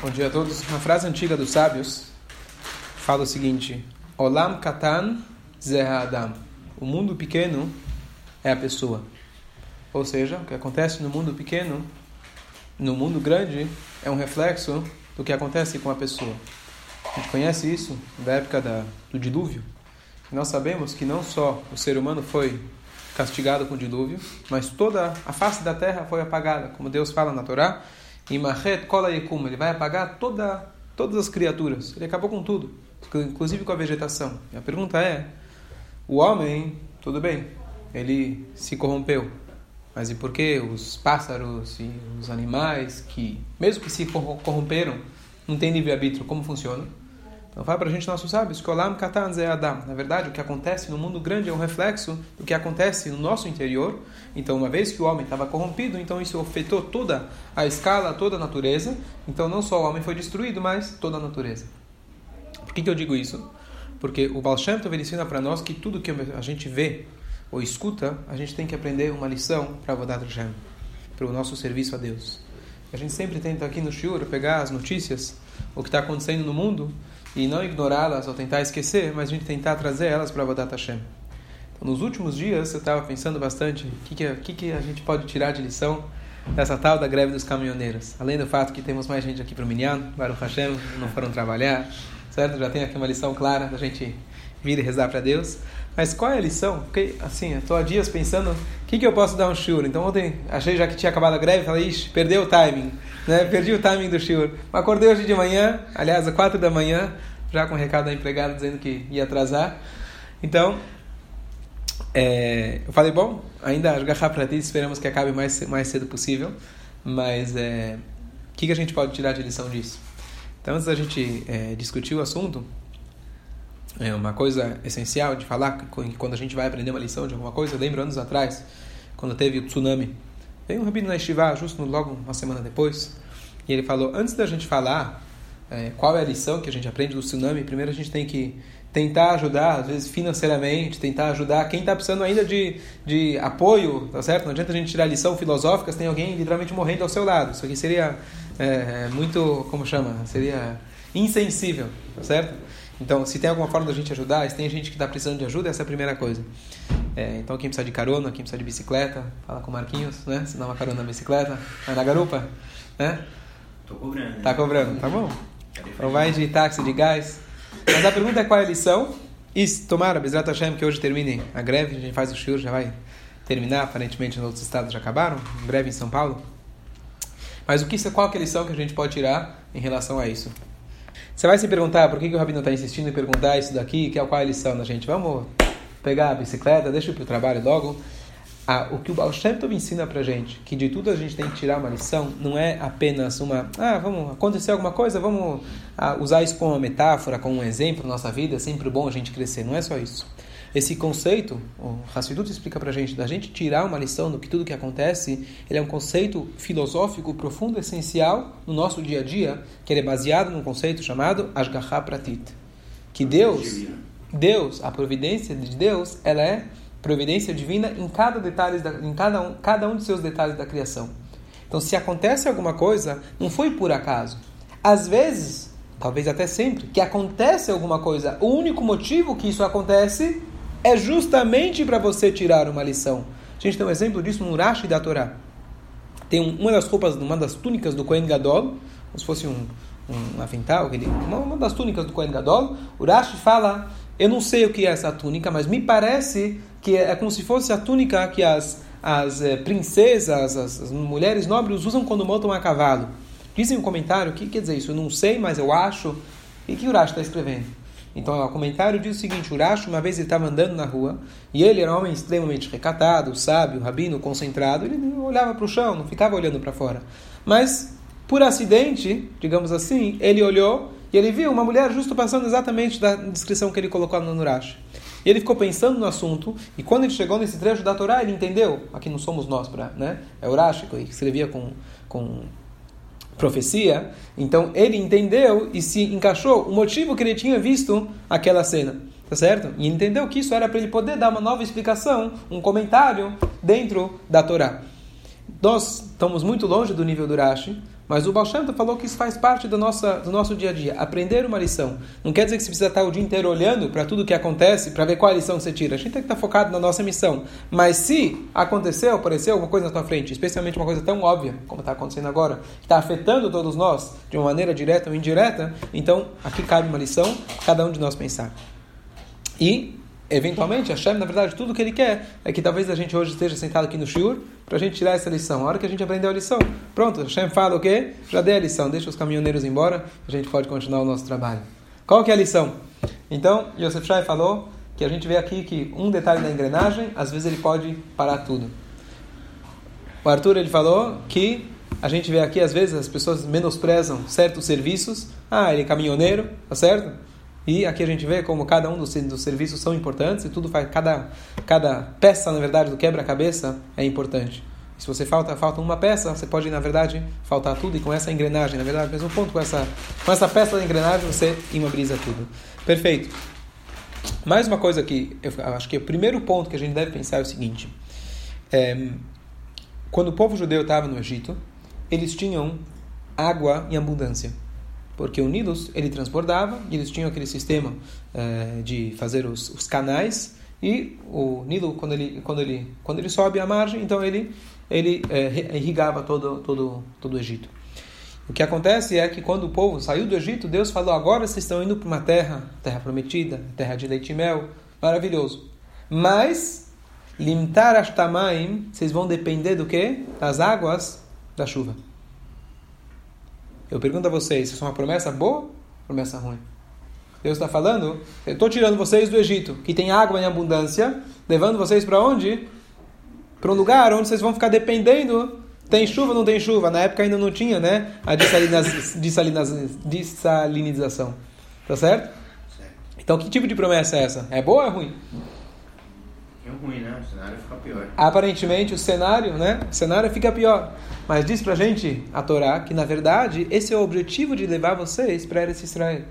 Bom dia a todos. Uma frase antiga dos sábios fala o seguinte: Olam katan zeha adam. O mundo pequeno é a pessoa. Ou seja, o que acontece no mundo pequeno, no mundo grande, é um reflexo do que acontece com a pessoa. A gente conhece isso da época da, do dilúvio. Nós sabemos que não só o ser humano foi castigado com o dilúvio, mas toda a face da terra foi apagada, como Deus fala na Torá. Imachet kola yekum, ele vai apagar toda, todas as criaturas. Ele acabou com tudo, inclusive com a vegetação. E a pergunta é: o homem, tudo bem, ele se corrompeu, mas e por que os pássaros e os animais que, mesmo que se corromperam, não têm livre-arbítrio? Como funciona? Então fala para a gente nossos sábios que Olam Katan Adam. Na verdade, o que acontece no mundo grande é um reflexo do que acontece no nosso interior. Então, uma vez que o homem estava corrompido, então isso afetou toda a escala, toda a natureza. Então, não só o homem foi destruído, mas toda a natureza. Por que, que eu digo isso? Porque o Baal Shem Tov ensina para nós que tudo que a gente vê ou escuta, a gente tem que aprender uma lição para Avodat Hashem, para o nosso serviço a Deus. A gente sempre tenta aqui no Shiur pegar as notícias, o que está acontecendo no mundo, e não ignorá-las ou tentar esquecer, mas a gente tentar trazer elas para Avodat Hashem. Então, nos últimos dias, eu estava pensando bastante o que, que, que, a gente pode tirar de lição dessa tal da greve dos caminhoneiros. Além do fato que temos mais gente aqui para o Minyan, Baruch Hashem, não foram trabalhar, certo? Já tem aqui uma lição clara da gente vir e rezar para Deus. Mas qual é a lição? Porque, assim, eu estou há dias pensando o que, que eu posso dar um shiur. Então ontem achei já que tinha acabado a greve, falei, ixi, perdeu o timing, né? Perdi o timing do shiur. Acordei hoje de manhã, aliás, às quatro da manhã, já com o recado da empregada dizendo que ia atrasar. Então, é, eu falei, bom, ainda agarrar para ti, esperamos que acabe mais mais cedo possível. Mas é, o que, que a gente pode tirar de lição disso? Então, antes da gente é, discutir o assunto, é uma coisa essencial de falar que quando a gente vai aprender uma lição de alguma coisa, eu lembro anos atrás, quando teve o tsunami, veio um rabino na Estivá, justo logo uma semana depois, e ele falou, antes da gente falar é, qual é a lição que a gente aprende do tsunami, primeiro a gente tem que tentar ajudar, às vezes financeiramente, tentar ajudar quem está precisando ainda de, de apoio, tá certo? Não adianta a gente tirar lição filosófica se tem alguém literalmente morrendo ao seu lado. Isso aqui seria é, muito, como chama? Seria insensível, tá certo? Então, se tem alguma forma da gente ajudar, se tem gente que está precisando de ajuda, essa é a primeira coisa. É, então, quem precisa de carona, quem precisa de bicicleta, fala com o Marquinhos, né? Se dá uma carona na bicicleta, vai na garupa, né? Tô cobrando. Tá cobrando, tá bom. Então vai de táxi, de gás. Mas a pergunta é qual é a lição? E tomara, Bezrat Hashem, que hoje termine a greve, a gente faz o shiur, já vai terminar, aparentemente nos outros estados já acabaram, em breve em São Paulo. Mas o que, qual é a lição que a gente pode tirar em relação a isso? Você vai se perguntar por que, que o Rabino está insistindo em perguntar isso daqui, que é qual é a lição da gente? Vamos pegar a bicicleta, deixa eu ir para o trabalho logo. Ah, o que o Baal Shem Tov ensina para gente, que de tudo a gente tem que tirar uma lição, não é apenas uma, ah, vamos, acontecer alguma coisa, vamos ah, usar isso como uma metáfora, como um exemplo na nossa vida, é sempre bom a gente crescer, não é só isso. Esse conceito, o Hassidut explica para a gente, da gente tirar uma lição do que tudo que acontece, ele é um conceito filosófico profundo, essencial no nosso dia a dia, que ele é baseado num conceito chamado Ashgaha Pratit. Que Deus, Deus, a providência de Deus, ela é providência divina em cada detalhe, da, em cada um, cada um de seus detalhes da criação. Então, se acontece alguma coisa, não foi por acaso. Às vezes, talvez até sempre, que acontece alguma coisa, o único motivo que isso acontece é justamente para você tirar uma lição. A gente tem um exemplo disso no Urashi da Torá. Tem uma das roupas, uma das túnicas do Kohen Gadol, como se fosse um, um avental, uma, uma das túnicas do Kohen Gadol. Urashi fala, eu não sei o que é essa túnica, mas me parece que é, é como se fosse a túnica que as, as é, princesas, as, as, mulheres nobres usam quando montam a cavalo. Dizem um comentário, o que quer dizer isso? Eu não sei, mas eu acho. E que Urashi está escrevendo? Então, o comentário diz o seguinte: Urashi, uma vez ele estava andando na rua, e ele era um homem extremamente recatado, sábio, rabino, concentrado, ele olhava para o chão, não ficava olhando para fora. Mas, por acidente, digamos assim, ele olhou e ele viu uma mulher justo passando exatamente da descrição que ele colocou no Urashi. E ele ficou pensando no assunto, e quando ele chegou nesse trecho da Torá, ele entendeu. Aqui não somos nós, para, né? É Urashi, que escrevia com, com profecia, então ele entendeu e se encaixou o motivo que ele tinha visto aquela cena, tá certo? E entendeu que isso era para ele poder dar uma nova explicação, um comentário dentro da Torá. Nós estamos muito longe do nível do Rashi, Mas o Shem falou que isso faz parte do nosso, do nosso dia a dia. Aprender uma lição. Não quer dizer que você precisa estar o dia inteiro olhando para tudo que acontece, para ver qual a lição você tira. A gente tem que estar focado na nossa missão. Mas se aconteceu, apareceu alguma coisa na tua frente, especialmente uma coisa tão óbvia, como está acontecendo agora, que está afetando todos nós, de uma maneira direta ou indireta, então aqui cabe uma lição, cada um de nós pensar. E eventualmente, Hashem, na verdade, tudo que ele quer é que talvez a gente hoje esteja sentado aqui no Shur para a gente tirar essa lição. A hora que a gente aprendeu a lição, pronto, Hashem fala o quê? Já dei a lição, deixa os caminhoneiros embora, a gente pode continuar o nosso trabalho. Qual que é a lição? Então, Yosef Shai falou que a gente vê aqui que um detalhe da engrenagem, às vezes ele pode parar tudo. O Arthur, ele falou que a gente vê aqui, às vezes, as pessoas menosprezam certos serviços. Ah, ele é caminhoneiro, tá certo? E aqui a gente vê como cada um dos, serviços são importantes e tudo faz cada cada peça na verdade do quebra-cabeça é importante. E se você falta falta uma peça, você pode na verdade faltar tudo e com essa engrenagem, na verdade, mesmo ponto com essa com essa peça da engrenagem você imobiliza tudo. Perfeito. Mais uma coisa que eu acho que o primeiro ponto que a gente deve pensar é o seguinte: é, quando o povo judeu estava no Egito, eles tinham água em abundância porque o Nilo ele transbordava e eles tinham aquele sistema uh, de fazer os, os, canais e o Nilo quando ele quando ele quando ele sobe a margem então ele ele uh, irrigava todo todo todo o Egito. O que acontece é que quando o povo saiu do Egito Deus falou agora vocês estão indo para uma terra terra prometida terra de leite e mel maravilhoso. Mas limtar as tamaim vocês vão depender do que das águas da chuva eu pergunto a vocês, isso é uma promessa boa ou promessa ruim? Deus está falando, eu estou tirando vocês do Egito, que tem água em abundância, levando vocês para onde? Para um lugar onde vocês vão ficar dependendo. Tem chuva ou não tem chuva? Na época ainda não tinha, né? A dessalinização. Tá certo? Então, que tipo de promessa é essa? É boa ou é ruim? É ruim, né? O cenário fica pior. Aparentemente, o cenário, né? O cenário fica pior. Mas diz pra gente a Torá que, na verdade, esse é o objetivo de levar vocês para Eretz Israel.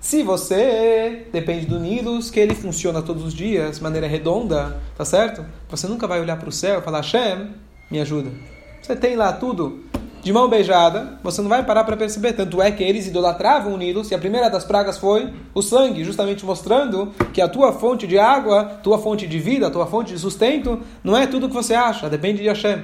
Se você depende do Nilus, que ele funciona todos os dias, de maneira redonda, tá certo? Você nunca vai olhar para o céu e falar, Shem, me ajuda. Você tem lá tudo de mão beijada, você não vai parar para perceber. Tanto é que eles idolatravam o Nilo, e a primeira das pragas foi o sangue, justamente mostrando que a tua fonte de água, tua fonte de vida, tua fonte de sustento, não é tudo que você acha, depende de Hashem.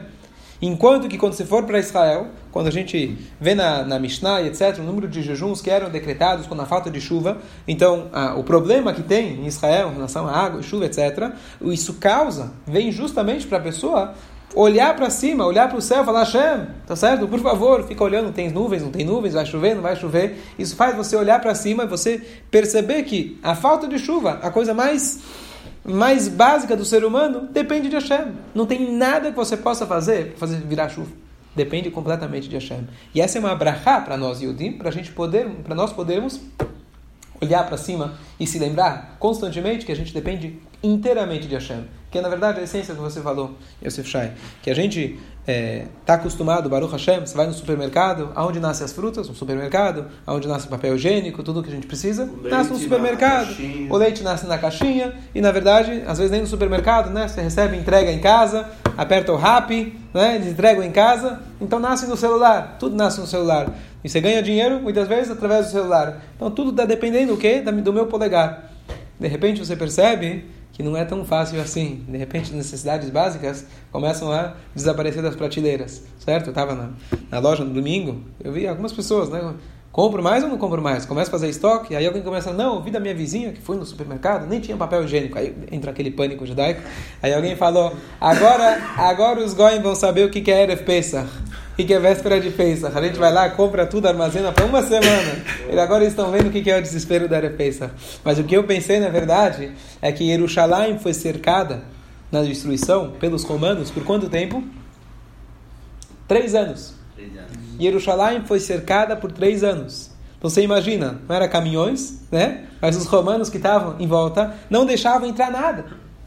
Enquanto que quando você for para Israel, quando a gente vê na, na Mishnah etc., o número de jejuns que eram decretados quando a falta de chuva, então ah, o problema que tem em Israel em relação à água, chuva, etc., isso causa, vem justamente para a pessoa olhar para cima, olhar para o céu, falar Hashem, tá certo? Por favor, fica olhando, tem nuvens, não tem nuvens, vai chover, não vai chover. Isso faz você olhar para cima e você perceber que a falta de chuva, a coisa mais mais básica do ser humano, depende de Hashem. Não tem nada que você possa fazer para fazer virar chuva. Depende completamente de Hashem. E essa é uma brachá para nós, Yudim, para gente poder, para nós podermos olhar para cima e se lembrar constantemente que a gente depende inteiramente de Hashem. Que na verdade, a essência que você falou, Yosef Shai. Que a gente está é, tá acostumado, Baruch Hashem, você vai no supermercado, aonde nascem as frutas? No supermercado. Aonde nasce o papel higiênico, tudo que a gente precisa, nasce no supermercado. O leite nasce na caixinha. E, na verdade, às vezes nem no supermercado, né? Você recebe, entrega em casa, aperta o RAP, né? eles entregam em casa. Então, nasce no celular. Tudo nasce no celular. E você ganha dinheiro, muitas vezes, através do celular. Então, tudo está dependendo do quê? Do meu polegar. De repente, você percebe que não é tão fácil assim. De repente, necessidades básicas começam a desaparecer das prateleiras, certo? Eu estava na, na, loja no domingo, eu vi algumas pessoas, né? Compro mais ou não compro mais? Começa a fazer estoque, aí alguém começa, não, vi da minha vizinha que foi no supermercado, nem tinha papel higiênico. Aí entra aquele pânico judaico. Aí alguém falou, agora, agora os goyim vão saber o que é Erev Pesach e que é véspera de Pesach. A gente vai lá, compra tudo, armazena para uma semana. E agora eles estão vendo o que é o desespero da Pesach. Mas o que eu pensei, na verdade, é que Jerusalém foi cercada na destruição pelos romanos por quanto tempo? Três anos. Jerusalém foi cercada por três anos. Então você imagina, não era caminhões, né? Mas os romanos que estavam em volta não deixavam entrar nada.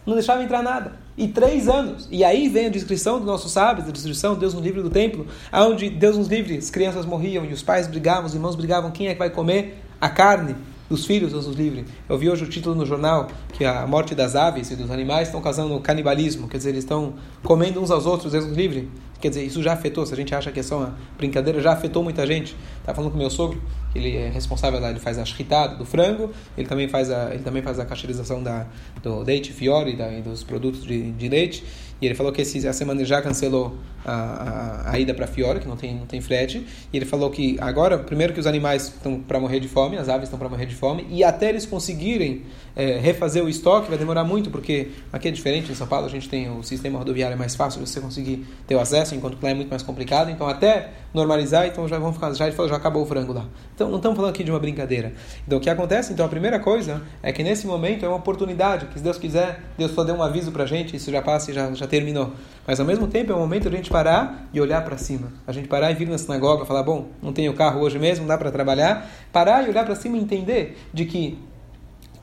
Não deixavam entrar nada e três anos. E aí vem a descrição dos nossos sábios, a descrição Deus nos livre do templo, onde Deus nos livre, as crianças morriam e os pais brigavam, os irmãos brigavam, quem é que vai comer a carne dos filhos, Deus nos livre. Eu vi hoje o título no jornal que a morte das aves e dos animais estão causando canibalismo, quer dizer, eles estão comendo uns aos outros, Deus nos livre. Quer dizer, isso já afetou, se a gente acha que é só uma brincadeira, já afetou muita gente. Tá falando com meu sogro, que ele é responsável lá, ele faz a shritada do frango, ele também faz a, ele também faz a cacheirização da, do leite fiore da, e dos produtos de, de leite. E ele falou que esse, a semana já cancelou a, a, a ida para Fiore, que não tem, não tem frete. E ele falou que agora, primeiro que os animais estão para morrer de fome, as aves estão para morrer de fome, e até eles conseguirem é, refazer o estoque vai demorar muito, porque aqui é diferente, em São Paulo a gente tem o sistema rodoviário é mais fácil você conseguir ter o acesso, enquanto que lá é muito mais complicado. Então até normalizar, então já vão ficar, já ele falou, já acabou o frango lá. Então não estamos falando aqui de uma brincadeira. Então o que acontece? Então a primeira coisa é que nesse momento é uma oportunidade, que se Deus quiser, Deus só deu um aviso para a gente, isso já passa e já, já terminou. Mas ao mesmo tempo é o momento de a gente parar e olhar para cima. A gente parar e vir na sinagoga, falar, bom, não tenho carro hoje mesmo, não dá para trabalhar. Parar e olhar para cima e entender de que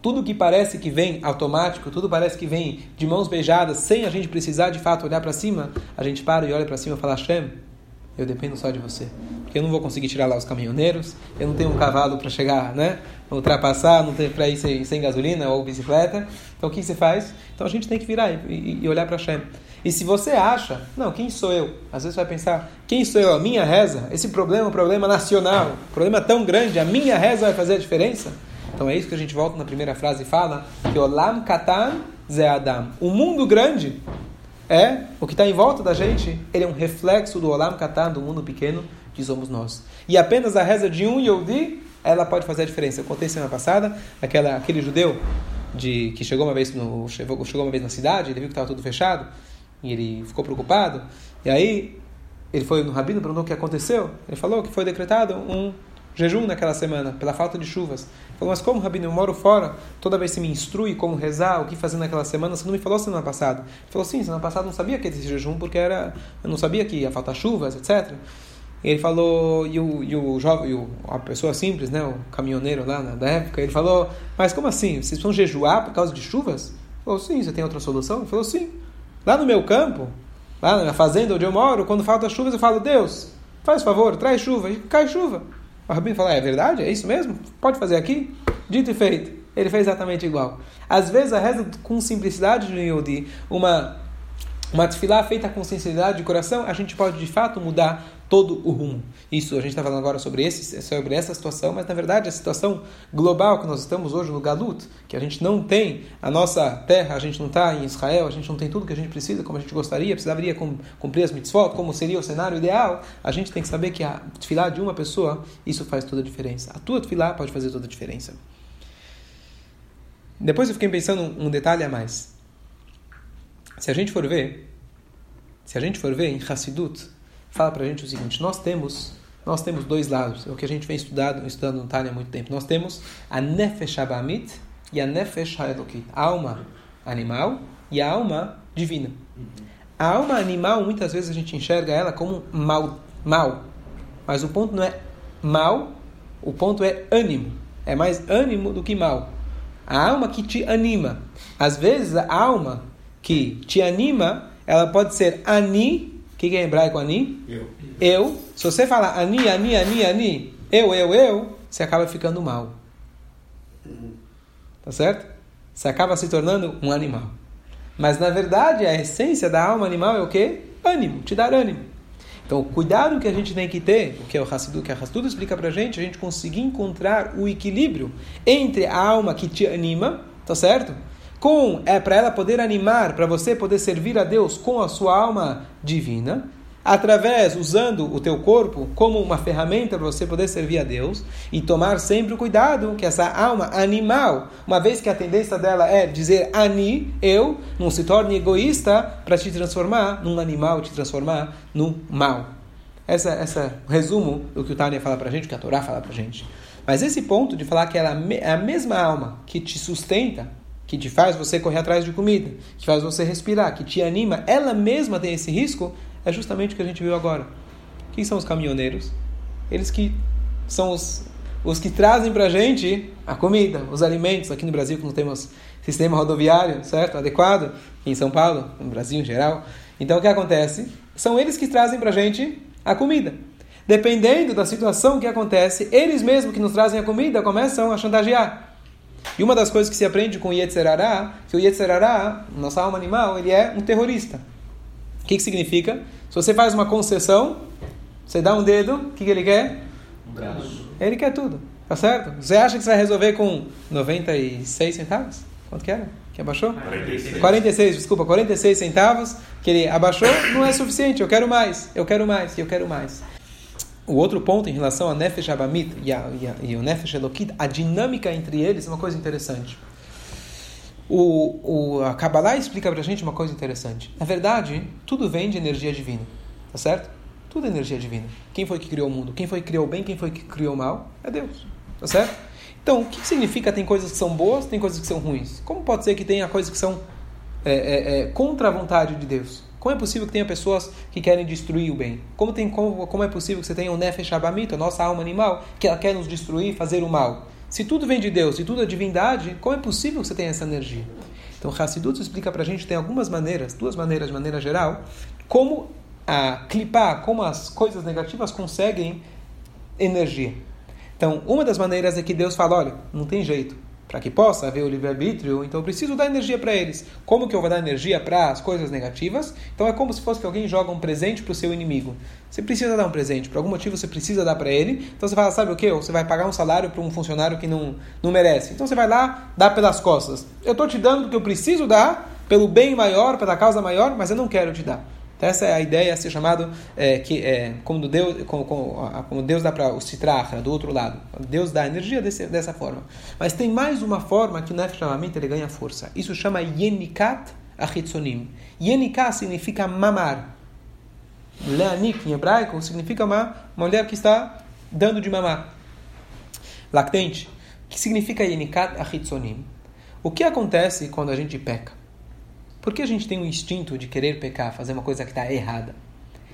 tudo que parece que vem automático, tudo parece que vem de mãos beijadas, sem a gente precisar de fato olhar para cima, a gente para e olha para cima e fala, Hashem, eu dependo só de você. Porque eu não vou conseguir tirar lá os caminhoneiros, eu não tenho um cavalo para chegar, né? Ultrapassar, não tenho para ir sem, sem, gasolina ou bicicleta. Então o que você faz? Então a gente tem que virar e, e olhar para Hashem. E se você acha, não, quem sou eu? Às vezes você vai pensar, quem sou eu? A minha reza? Esse problema é um problema nacional, um problema tão grande, a minha reza vai fazer a diferença? Então é isso que a gente volta na primeira frase e fala, que Olam Katan Ze Adam. O mundo grande é o que está em volta da gente, ele é um reflexo do Olam Katan, do mundo pequeno que somos nós. E apenas a reza de um Yehudi, ela pode fazer a diferença. Eu contei semana passada, aquela, aquele judeu de, que chegou uma, vez no, chegou, chegou uma vez na cidade, ele viu que estava tudo fechado, e ele ficou preocupado, e aí ele foi no rabino, perguntou o que aconteceu, ele falou que foi decretado um jejum naquela semana, pela falta de chuvas. Falou, mas como, Rabino, eu moro fora, toda vez você me instrui como rezar, o que fazer naquela semana, você não me falou semana passada. Ele falou, sim, semana passada eu não sabia que ter esse jejum, porque era, eu não sabia que ia faltar chuvas, etc. E ele falou, e o, e o jovem, o, a pessoa simples, né, o caminhoneiro lá na, da época, ele falou, mas como assim, vocês vão jejuar por causa de chuvas? Ele falou, sim, você tem outra solução? Ele falou, sim. Lá no meu campo, lá na fazenda onde eu moro, quando falta chuvas, eu falo, Deus, faz favor, traz chuva, e cai chuva. O Rabino fala, é verdade? É isso mesmo? Pode fazer aqui? Dito e feito. Ele fez exatamente igual. Às vezes a reza com simplicidade de Yodi, uma, uma tefilá feita com sinceridade de coração, a gente pode de fato mudar todo o rumo. Isso a gente está falando agora sobre, esse, sobre essa situação, mas na verdade a situação global que nós estamos hoje no Galut, que a gente não tem a nossa terra, a gente não está em Israel, a gente não tem tudo que a gente precisa, como a gente gostaria, precisaria cumprir as mitzvot, como seria o cenário ideal, a gente tem que saber que a tefilá de uma pessoa, isso faz toda a diferença. A tua tefilá pode fazer toda a diferença. Depois eu fiquei pensando um detalhe a mais. Se a gente for ver, se a gente for ver em Hassidut, fala para a gente o seguinte: nós temos nós temos dois lados, é o que a gente vem estudando, estudando no Tânia há muito tempo. Nós temos a Nefesh Abamit e a Nefesh Haelokit, alma animal e a alma divina. A alma animal, muitas vezes a gente enxerga ela como mal, mal. Mas o ponto não é mal, o ponto é ânimo. É mais ânimo do que mal. A alma que te anima. Às vezes a alma que te anima, ela pode ser ani o que, que é hebraico ani? Eu. Eu. Se você falar ani, ani, ani, ani, eu, eu, eu, você acaba ficando mal. Tá certo? Você acaba se tornando um animal. Mas na verdade a essência da alma animal é o quê? Ânimo, te dar ânimo. Então, o cuidado que a gente tem que ter, o que é o Hassidu, que a Hassidu explica pra gente, a gente conseguir encontrar o equilíbrio entre a alma que te anima, tá certo? Com é para ela poder animar, para você poder servir a Deus com a sua alma divina, através usando o teu corpo como uma ferramenta para você poder servir a Deus e tomar sempre o cuidado que essa alma animal, uma vez que a tendência dela é dizer ani, eu, não se torne egoísta para te transformar num animal, te transformar num mal. Essa, essa resumo do que o Tânia fala para gente, o que a Torá fala para gente. Mas esse ponto de falar que ela é a mesma alma que te sustenta, que te faz você correr atrás de comida, que faz você respirar, que te anima, ela mesma tem esse risco, é justamente o que a gente viu agora. Quem são os caminhoneiros? Eles que são os, os que trazem para a gente a comida, os alimentos. Aqui no Brasil, que não temos sistema rodoviário, certo? Adequado. Em São Paulo, no Brasil em geral. Então, o que acontece? São eles que trazem para a gente a comida. Dependendo da situação que acontece, eles mesmos que nos trazem a comida começam a chantagear. E uma das coisas que se aprende com o Yetzerará, que o Yetzerará, nossa alma animal, ele é um terrorista. O que, que significa? Se você faz uma concessão, você dá um dedo, o que, que ele quer? Um braço. Ele quer tudo. Tá certo? Você acha que você vai resolver com 96 centavos? Quanto que era? Que abaixou? 46. 46, desculpa, 46 centavos que ele abaixou não é suficiente. Eu quero mais, eu quero mais, eu quero mais. O outro ponto em relação a Nefesh Abamit e, a, e, a, e o Nefesh Elokit, a dinâmica entre eles é uma coisa interessante. O, o, a Kabbalah explica pra gente uma coisa interessante. Na verdade, tudo vem de energia divina. Tá certo? Tudo é energia divina. Quem foi que criou o mundo? Quem foi que criou o bem? Quem foi que criou o mal? É Deus. Tá certo? Então, o que significa tem coisas que são boas, tem coisas que são ruins? Como pode ser que tenha coisas que são é, é, é, contra a vontade de Deus? Como é possível que tenha pessoas que querem destruir o bem? Como, tem, como, como é possível que você tenha o Nefesh Abamit, a nossa alma animal, que ela quer nos destruir, fazer o mal? Se tudo vem de Deus e tudo é divindade, como é possível que você tenha essa energia? Então, Hassidut explica para a gente, tem algumas maneiras, duas maneiras de maneira geral, como a clipar, como as coisas negativas conseguem energia. Então, uma das maneiras é que Deus fala, olha, não tem jeito. Para que possa haver o livre-arbítrio, então eu preciso dar energia para eles. Como que eu vou dar energia para as coisas negativas? Então é como se fosse que alguém joga um presente para o seu inimigo. Você precisa dar um presente, por algum motivo você precisa dar para ele. Então você fala, sabe o que? Você vai pagar um salário para um funcionário que não, não merece. Então você vai lá, dá pelas costas. Eu estou te dando o que eu preciso dar, pelo bem maior, pela causa maior, mas eu não quero te dar. Então essa é a ideia, ser chamado é, que é, como Deus, como, como, como Deus dá para o citrahra do outro lado. Deus dá energia desse, dessa forma. Mas tem mais uma forma que o Nefesh ele ganha força. Isso chama Yenikat Achitzonim. Yenikat significa mamar. Leanik em hebraico significa uma mulher que está dando de mamar. Lactente. Que significa Yenikat Achitzonim? O que acontece quando a gente peca? Por que a gente tem o instinto de querer pecar, fazer uma coisa que está errada?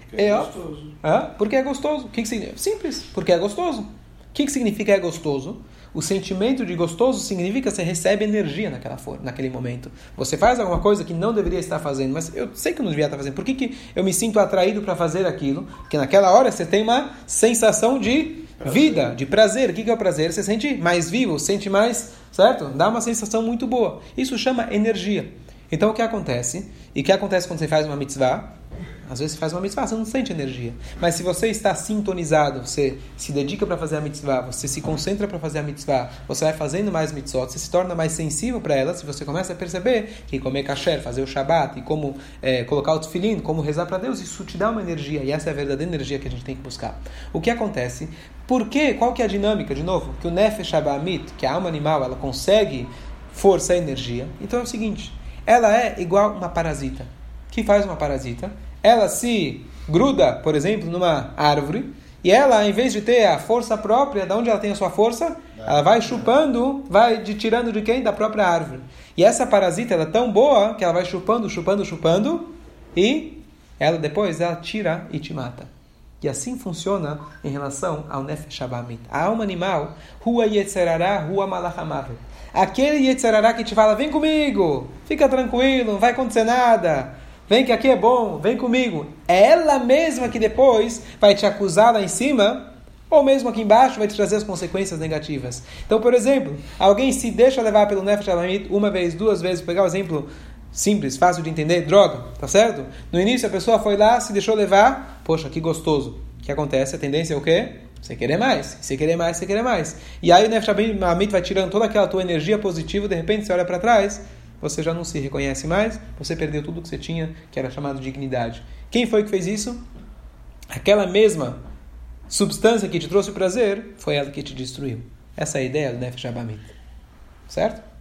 Porque é, é gostoso. Hã? Porque é gostoso. O que, que significa? Simples. Porque é gostoso. O que, que significa é gostoso? O sentimento de gostoso significa que você recebe energia naquela forma, naquele momento. Você faz alguma coisa que não deveria estar fazendo, mas eu sei que eu não devia estar fazendo. Por que, que eu me sinto atraído para fazer aquilo? Porque naquela hora você tem uma sensação de prazer. vida, de prazer. O que, que é o prazer? Você sente mais vivo, sente mais, certo? Dá uma sensação muito boa. Isso chama energia. Então o que acontece? E o que acontece quando você faz uma mitzvah? Às vezes você faz uma mitzvah, você não sente energia. Mas se você está sintonizado, você se dedica para fazer a mitzvah, você se concentra para fazer a mitzvah, você vai fazendo mais mitzvot, você se torna mais sensível para elas, se você começa a perceber que comer kasher, fazer o shabat, e como é, colocar o tefilim, como rezar para Deus, isso te dá uma energia. E essa é a verdadeira energia que a gente tem que buscar. O que acontece? Por quê? Qual que é a dinâmica, de novo? Que o nefesh abamit, que a alma animal, ela consegue força e energia. Então é o seguinte ela é igual uma parasita. O que faz uma parasita? Ela se gruda, por exemplo, numa árvore e ela, em vez de ter a força própria, de onde ela tem a sua força, ela vai chupando, vai de, tirando de quem? Da própria árvore. E essa parasita ela é tão boa que ela vai chupando, chupando, chupando e ela depois ela tira e te mata. E assim funciona em relação ao Nefesh Abamit. A alma animal, Rua Yetzerará, Rua. Aquele Yetzerará que te fala, vem comigo, fica tranquilo, não vai acontecer nada, vem que aqui é bom, vem comigo. É ela mesma que depois vai te acusar lá em cima, ou mesmo aqui embaixo vai te trazer as consequências negativas. Então, por exemplo, alguém se deixa levar pelo Nefesh Abamit uma vez, duas vezes, vou pegar o um exemplo simples, fácil de entender, droga, tá certo? No início a pessoa foi lá, se deixou levar, poxa, que gostoso. O que acontece? A tendência é o quê? Você querer mais, você querer mais, você querer mais. E aí o Nefesh Amit vai tirando toda aquela tua energia positiva, de repente você olha para trás, você já não se reconhece mais, você perdeu tudo que você tinha, que era chamado de dignidade. Quem foi que fez isso? Aquela mesma substância que te trouxe o prazer, foi ela que te destruiu. Essa é a ideia do Nefesh Amit. Certo?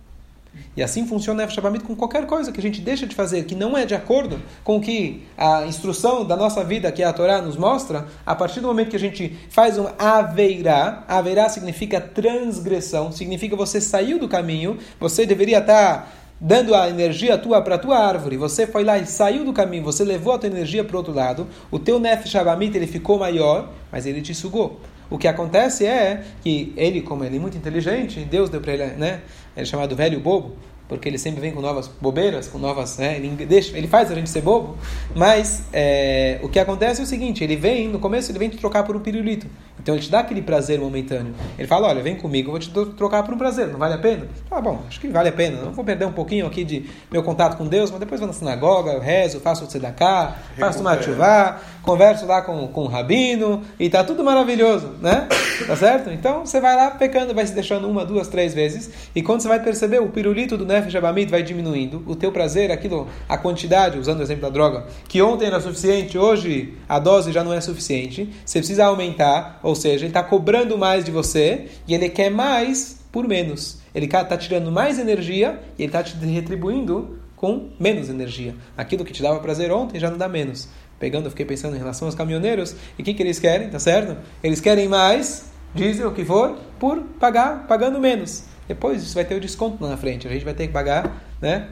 E assim funciona o Nefesh com qualquer coisa que a gente deixa de fazer, que não é de acordo com o que a instrução da nossa vida, que a Torá, nos mostra, a partir do momento que a gente faz um aveirá, aveirá significa transgressão, significa você saiu do caminho, você deveria estar dando a energia tua para a tua árvore, você foi lá e saiu do caminho, você levou a tua energia para o outro lado, o teu Nefesh ele ficou maior, mas ele te sugou. O que acontece é que ele, como ele é muito inteligente, Deus deu para ele, né? Ele é chamado velho bobo, porque ele sempre vem com novas bobeiras, com novas, né? ele deixa, ele faz a gente ser bobo. Mas é, o que acontece é o seguinte: ele vem no começo ele vem te trocar por um pirulito. Então ele te dá aquele prazer momentâneo. Ele fala, olha, vem comigo, eu vou te trocar por um prazer, não vale a pena? Ah, bom, acho que vale a pena. Não vou perder um pouquinho aqui de meu contato com Deus, mas depois vou na sinagoga, eu rezo, faço o tzedakah, faço uma chuvá, converso lá com, com o rabino, e tá tudo maravilhoso, né? Tá certo? Então você vai lá pecando, vai se deixando uma, duas, três vezes, e quando você vai perceber, o pirulito do Nefesh vai diminuindo, o teu prazer, aquilo, a quantidade, usando o exemplo da droga, que ontem era suficiente, hoje a dose já não é suficiente, você precisa aumentar, ou seja, ele está cobrando mais de você e ele quer mais por menos. Ele está tirando mais energia e ele está te retribuindo com menos energia. Aquilo que te dava prazer ontem já não dá menos. Pegando, eu fiquei pensando em relação aos caminhoneiros, e o que, que eles querem, tá certo? Eles querem mais, diesel, o que for, por pagar, pagando menos. Depois isso vai ter o desconto na frente, a gente vai ter que pagar, né?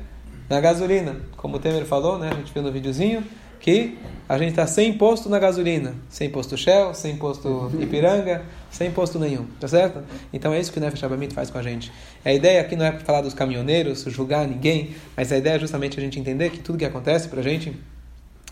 Na gasolina, como o Temer falou, né? A gente viu no videozinho, que a gente está sem imposto na gasolina, sem imposto Shell, sem imposto Ipiranga, sem imposto nenhum, tá certo? Então é isso que o Nefesh faz com a gente. A ideia aqui não é falar dos caminhoneiros, julgar ninguém, mas a ideia é justamente a gente entender que tudo que acontece para a gente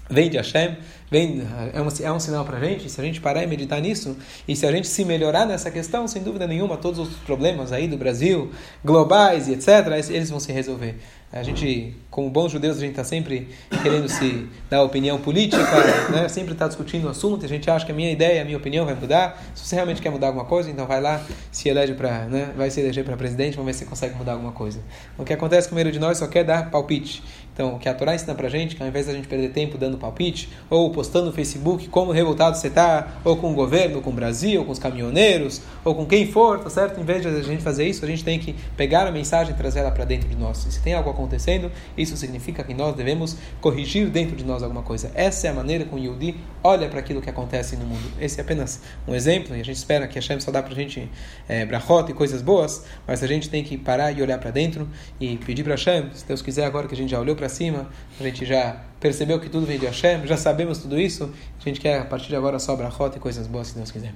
vem de Hashem, vem, é, um, é um sinal para a gente, se a gente parar e meditar nisso, e se a gente se melhorar nessa questão, sem dúvida nenhuma, todos os problemas aí do Brasil, globais e etc., eles vão se resolver. A gente, como bons judeus, a gente está sempre querendo se dar opinião política, né? sempre está discutindo o assunto, a gente acha que a minha ideia, a minha opinião vai mudar. Se você realmente quer mudar alguma coisa, então vai lá, se elege para, né? vai se eleger para presidente, vamos ver se você consegue mudar alguma coisa. O que acontece com o meio de nós só quer dar palpite. Então, o que a Torá ensina para a gente, que ao invés da gente perder tempo dando palpite, ou postando no Facebook como revoltado você está, ou com o governo, com o Brasil, ou com os caminhoneiros, ou com quem for, tá certo? Em vez de a gente fazer isso, a gente tem que pegar a mensagem e trazer ela para dentro de nós. E se tem algo acontecendo, isso significa que nós devemos corrigir dentro de nós alguma coisa. Essa é a maneira como o Yudi olha para aquilo que acontece no mundo. Esse é apenas um exemplo, e a gente espera que Hashem só dá para a gente é, brachot e coisas boas, mas a gente tem que parar e olhar para dentro e pedir para Hashem, se Deus quiser, agora que a gente já olhou para cima, a gente já percebeu que tudo vem de Hashem, já sabemos tudo isso, a gente quer a partir de agora só brachot e coisas boas, se Deus quiser.